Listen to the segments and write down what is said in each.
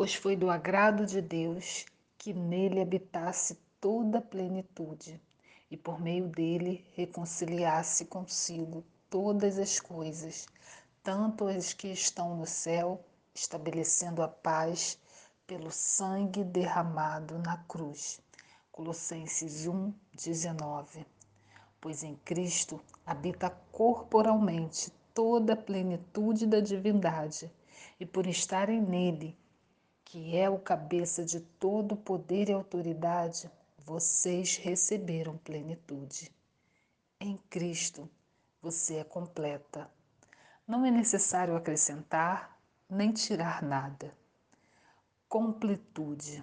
pois foi do agrado de Deus que nele habitasse toda a plenitude e por meio dele reconciliasse consigo todas as coisas, tanto as que estão no céu, estabelecendo a paz pelo sangue derramado na cruz. Colossenses 1, 19. Pois em Cristo habita corporalmente toda a plenitude da divindade, e por estarem nele, que é o cabeça de todo poder e autoridade, vocês receberam plenitude. Em Cristo, você é completa. Não é necessário acrescentar nem tirar nada. Completude,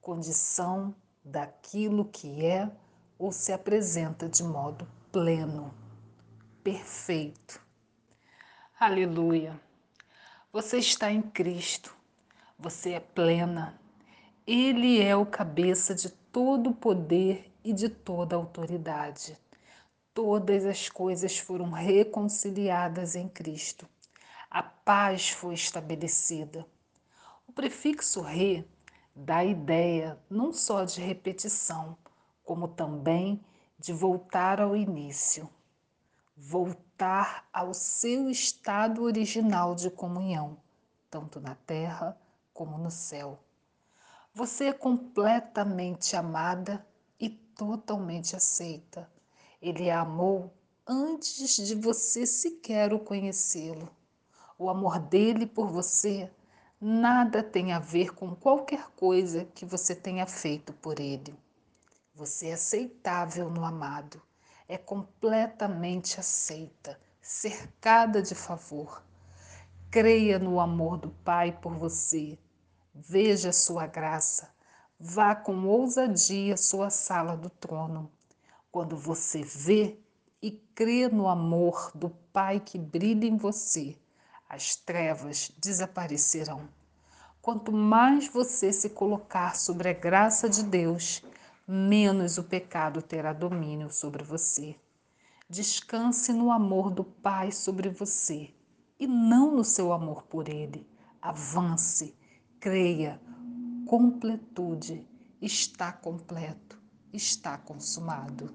condição daquilo que é ou se apresenta de modo pleno, perfeito. Aleluia! Você está em Cristo, você é plena. Ele é o cabeça de todo o poder e de toda autoridade. Todas as coisas foram reconciliadas em Cristo. A paz foi estabelecida. O prefixo re dá a ideia não só de repetição, como também de voltar ao início, voltar ao seu estado original de comunhão, tanto na terra como no céu. Você é completamente amada e totalmente aceita. Ele a amou antes de você sequer o conhecê-lo. O amor dele por você nada tem a ver com qualquer coisa que você tenha feito por ele. Você é aceitável no amado, é completamente aceita, cercada de favor. Creia no amor do Pai por você. Veja sua graça. Vá com ousadia à sua sala do trono. Quando você vê e crê no amor do Pai que brilha em você, as trevas desaparecerão. Quanto mais você se colocar sobre a graça de Deus, menos o pecado terá domínio sobre você. Descanse no amor do Pai sobre você e não no seu amor por Ele. Avance, creia, completude está completo, está consumado.